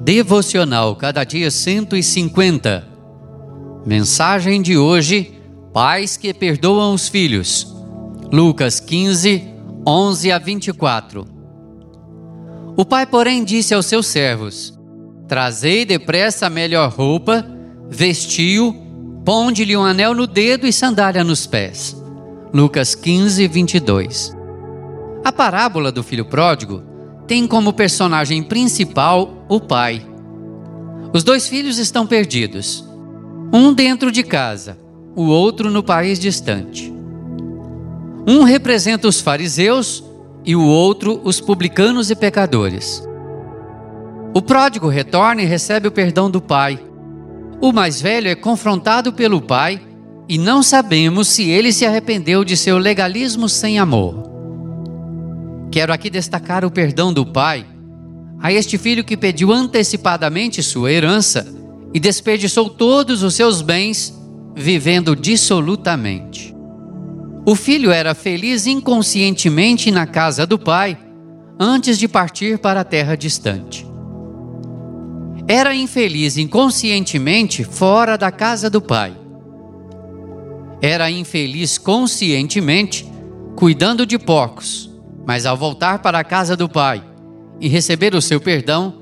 Devocional Cada Dia 150. Mensagem de hoje: Pais que perdoam os filhos. Lucas 15, 11 a 24. O pai, porém, disse aos seus servos: Trazei depressa a melhor roupa, vestiu, ponde-lhe um anel no dedo e sandália nos pés. Lucas 15, 22. A parábola do filho pródigo tem como personagem principal o pai. Os dois filhos estão perdidos, um dentro de casa, o outro no país distante. Um representa os fariseus e o outro os publicanos e pecadores. O pródigo retorna e recebe o perdão do pai. O mais velho é confrontado pelo pai e não sabemos se ele se arrependeu de seu legalismo sem amor. Quero aqui destacar o perdão do pai a este filho que pediu antecipadamente sua herança e desperdiçou todos os seus bens vivendo dissolutamente. O filho era feliz inconscientemente na casa do pai antes de partir para a terra distante. Era infeliz inconscientemente fora da casa do pai. Era infeliz conscientemente cuidando de porcos mas ao voltar para a casa do pai e receber o seu perdão,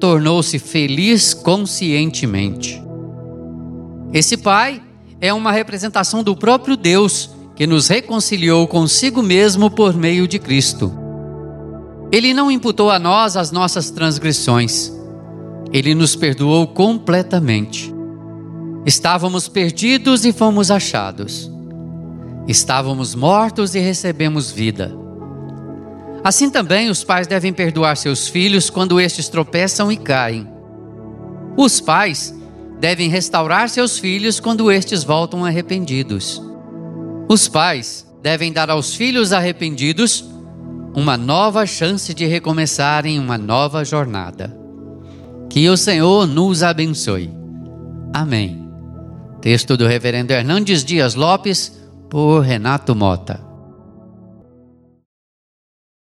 tornou-se feliz conscientemente. Esse pai é uma representação do próprio Deus que nos reconciliou consigo mesmo por meio de Cristo. Ele não imputou a nós as nossas transgressões, ele nos perdoou completamente. Estávamos perdidos e fomos achados. Estávamos mortos e recebemos vida. Assim também os pais devem perdoar seus filhos quando estes tropeçam e caem. Os pais devem restaurar seus filhos quando estes voltam arrependidos. Os pais devem dar aos filhos arrependidos uma nova chance de recomeçarem uma nova jornada. Que o Senhor nos abençoe. Amém. Texto do Reverendo Hernandes Dias Lopes, por Renato Mota.